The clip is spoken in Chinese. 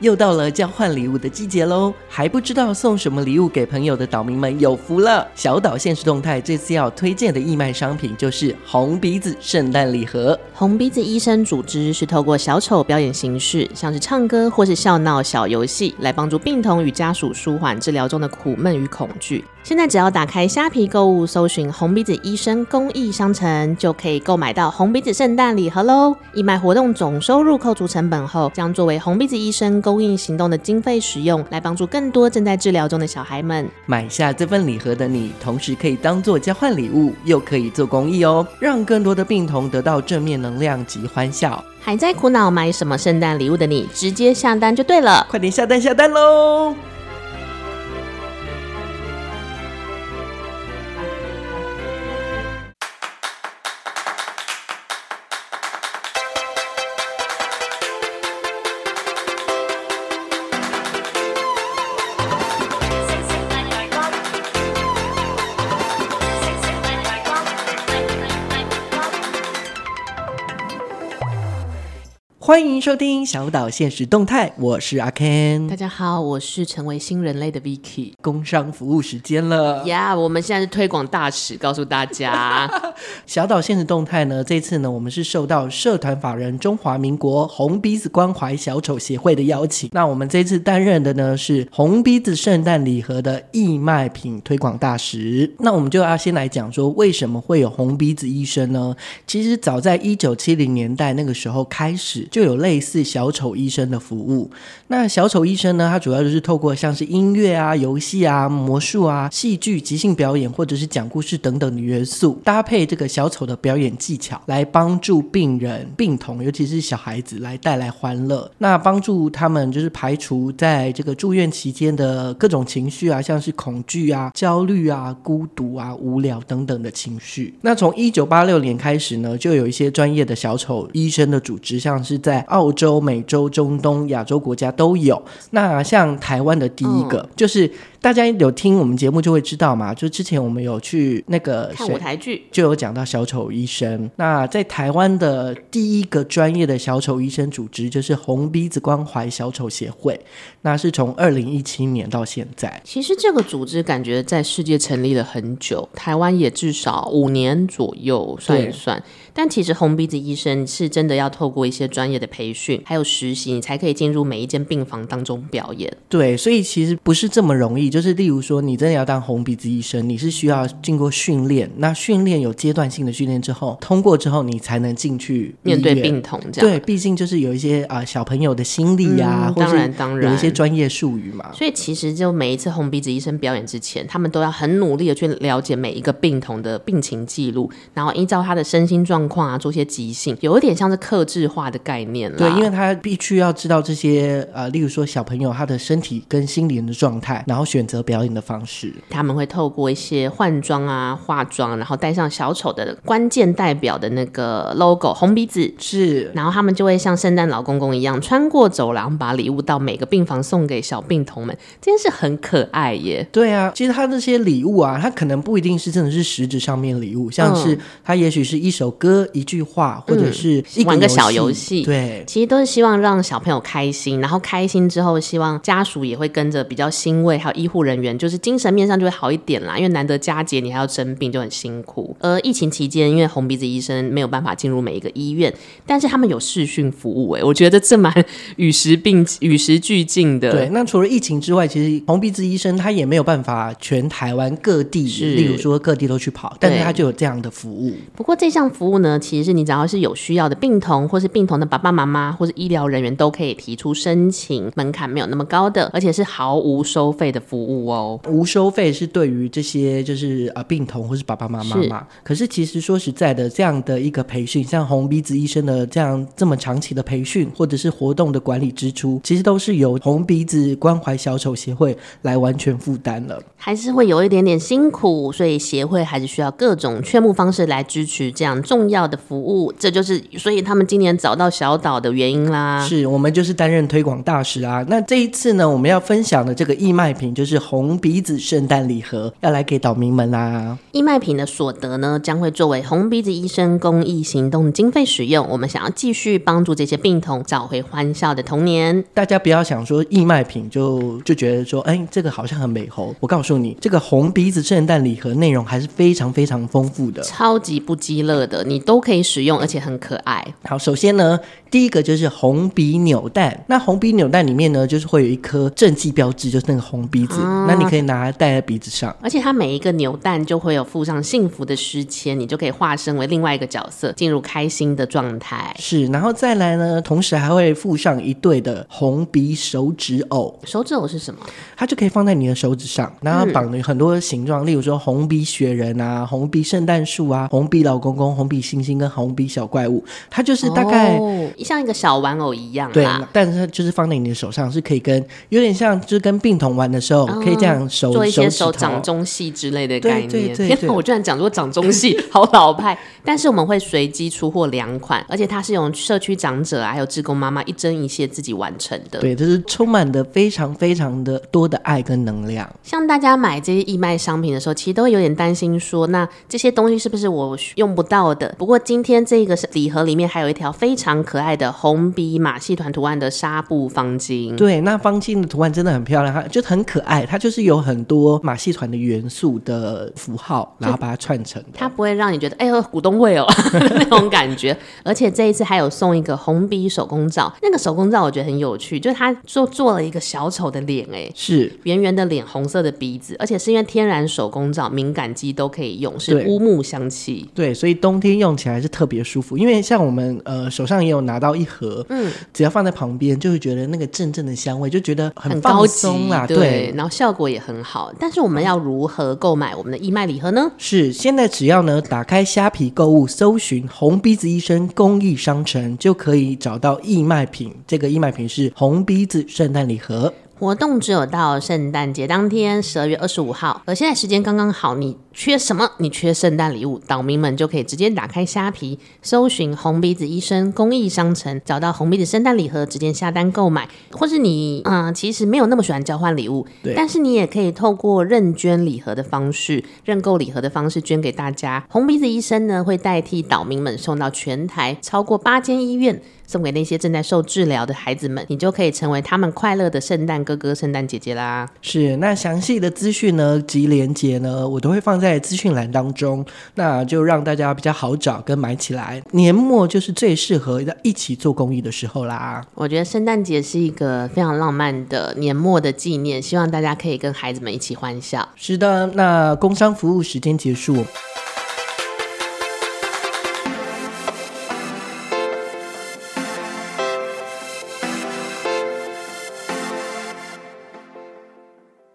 又到了交换礼物的季节喽，还不知道送什么礼物给朋友的岛民们有福了！小岛现实动态这次要推荐的义卖商品就是红鼻子圣诞礼盒。红鼻子医生组织是透过小丑表演形式，像是唱歌或是笑闹小游戏，来帮助病童与家属舒缓治疗中的苦闷与恐惧。现在只要打开虾皮购物，搜寻红鼻子医生公益商城，就可以购买到红鼻子圣诞礼盒喽！义卖活动总收入扣除成本后，将作为红鼻子医生。公益行动的经费使用，来帮助更多正在治疗中的小孩们。买下这份礼盒的你，同时可以当做交换礼物，又可以做公益哦，让更多的病童得到正面能量及欢笑。还在苦恼买什么圣诞礼物的你，直接下单就对了，快点下单下单喽！欢迎收听小岛限时动态，我是阿 Ken。大家好，我是成为新人类的 Vicky。工商服务时间了呀！Yeah, 我们现在是推广大使，告诉大家，小岛限时动态呢，这次呢，我们是受到社团法人中华民国红鼻子关怀小丑协会的邀请。那我们这次担任的呢是红鼻子圣诞礼盒的义卖品推广大使。那我们就要先来讲说，为什么会有红鼻子医生呢？其实早在一九七零年代那个时候开始。就有类似小丑医生的服务。那小丑医生呢，他主要就是透过像是音乐啊、游戏啊、魔术啊、戏剧、即兴表演，或者是讲故事等等的元素，搭配这个小丑的表演技巧，来帮助病人、病童，尤其是小孩子，来带来欢乐。那帮助他们就是排除在这个住院期间的各种情绪啊，像是恐惧啊、焦虑啊、孤独啊、无聊等等的情绪。那从一九八六年开始呢，就有一些专业的小丑医生的组织，像是。在澳洲、美洲、中东、亚洲国家都有。那像台湾的第一个，嗯、就是大家有听我们节目就会知道嘛。就之前我们有去那个看舞台剧，就有讲到小丑医生。那在台湾的第一个专业的小丑医生组织，就是红鼻子关怀小丑协会。那是从二零一七年到现在。其实这个组织感觉在世界成立了很久，台湾也至少五年左右，算一算。但其实红鼻子医生是真的要透过一些专业的培训，还有实习，你才可以进入每一间病房当中表演。对，所以其实不是这么容易。就是例如说，你真的要当红鼻子医生，你是需要经过训练。那训练有阶段性的训练之后，通过之后，你才能进去面对病童。这样对，毕竟就是有一些啊、呃、小朋友的心理呀、啊，当然当然有一些专业术语嘛。所以其实就每一次红鼻子医生表演之前，他们都要很努力的去了解每一个病童的病情记录，然后依照他的身心状况啊做些即兴。有一点像是克制化的概念了，对，因为他必须要知道这些呃，例如说小朋友他的身体跟心理的状态，然后选择表演的方式。他们会透过一些换装啊、化妆，然后带上小丑的关键代表的那个 logo 红鼻子，是，然后他们就会像圣诞老公公一样穿过走廊，把礼物到每个病房送给小病童们，这件事很可爱耶。对啊，其实他这些礼物啊，他可能不一定是真的是实质上面礼物，像是他也许是一首歌、一句话。或者是一个玩个小游戏，对，其实都是希望让小朋友开心，然后开心之后，希望家属也会跟着比较欣慰，还有医护人员，就是精神面上就会好一点啦。因为难得佳节，你还要生病，就很辛苦。而疫情期间，因为红鼻子医生没有办法进入每一个医院，但是他们有视讯服务，哎，我觉得这蛮与时并 与时俱进的。对，那除了疫情之外，其实红鼻子医生他也没有办法全台湾各地，是例如说各地都去跑，但是他就有这样的服务。不过这项服务呢，其实是你只要。是有需要的病童，或是病童的爸爸妈妈，或是医疗人员都可以提出申请，门槛没有那么高的，而且是毫无收费的服务哦。无收费是对于这些就是呃病童或是爸爸妈妈嘛。可是其实说实在的，这样的一个培训，像红鼻子医生的这样这么长期的培训，或者是活动的管理支出，其实都是由红鼻子关怀小丑协会来完全负担了。还是会有一点点辛苦，所以协会还是需要各种劝募方式来支持这样重要的服务。这就是所以他们今年找到小岛的原因啦。是我们就是担任推广大使啊。那这一次呢，我们要分享的这个义卖品就就是红鼻子圣诞礼盒，要来给岛民们啦。义卖品的所得呢，将会作为红鼻子医生公益行动经费使用。我们想要继续帮助这些病童找回欢笑的童年。大家不要想说义卖品就就觉得说，哎，这个好像很美猴。我告诉你，这个红鼻子圣诞礼盒内容还是非常非常丰富的，超级不鸡肋的，你都可以使用，而且很可爱。好，首先呢。第一个就是红鼻扭蛋，那红鼻扭蛋里面呢，就是会有一颗政绩标志，就是那个红鼻子，嗯、那你可以拿来戴在鼻子上。而且它每一个扭蛋就会有附上幸福的诗签，你就可以化身为另外一个角色，进入开心的状态。是，然后再来呢，同时还会附上一对的红鼻手指偶。手指偶是什么？它就可以放在你的手指上，然后绑了很多形状，嗯、例如说红鼻雪人啊、红鼻圣诞树啊、红鼻老公公、红鼻星星跟红鼻小怪物。它就是大概。哦像一个小玩偶一样，对，但是它就是放在你的手上，是可以跟有点像，就是跟病童玩的时候，可以这样手做一些手掌中戏之类的概念。对对对，我居然讲说掌中戏，好老派。但是我们会随机出货两款，而且它是用社区长者啊，还有志工妈妈一针一线自己完成的。对，就是充满的非常非常的多的爱跟能量。像大家买这些义卖商品的时候，其实都会有点担心说，那这些东西是不是我用不到的？不过今天这个礼盒里面还有一条非常可爱的红鼻马戏团图案的纱布方巾。对，那方巾的图案真的很漂亮，它就很可爱，它就是有很多马戏团的元素的符号，然后把它串成的。它不会让你觉得哎呦股东会哦 那种感觉。而且这一次还有送一个红鼻手工皂，那个手工皂我觉得很有趣，就是它做做了一个小丑的脸，哎，是圆圆的脸，红色的鼻子，而且是因为天然手工皂，敏感肌都可以用，是乌木香气。对，所以冬天用起来是特别舒服，因为像我们呃手上也有拿到一盒。嗯，只要放在旁边，就会觉得那个阵阵的香味，就觉得很高松啦。对，对，然后效果也很好。但是我们要如何购买我们的义卖礼盒呢？是现在只要呢打开虾皮购物，搜寻“红鼻子医生公益商城”，就可以找到义卖品。这个义卖品是红鼻子圣诞礼盒。活动只有到圣诞节当天，十二月二十五号。而现在时间刚刚好，你缺什么？你缺圣诞礼物，岛民们就可以直接打开虾皮，搜寻“红鼻子医生公益商城”，找到红鼻子圣诞礼盒，直接下单购买。或是你嗯、呃，其实没有那么喜欢交换礼物，对，但是你也可以透过认捐礼盒的方式，认购礼盒的方式捐给大家。红鼻子医生呢，会代替岛民们送到全台超过八间医院。送给那些正在受治疗的孩子们，你就可以成为他们快乐的圣诞哥哥、圣诞姐姐啦。是，那详细的资讯呢及连接呢，我都会放在资讯栏当中，那就让大家比较好找跟买起来。年末就是最适合一起做公益的时候啦。我觉得圣诞节是一个非常浪漫的年末的纪念，希望大家可以跟孩子们一起欢笑。是的，那工商服务时间结束。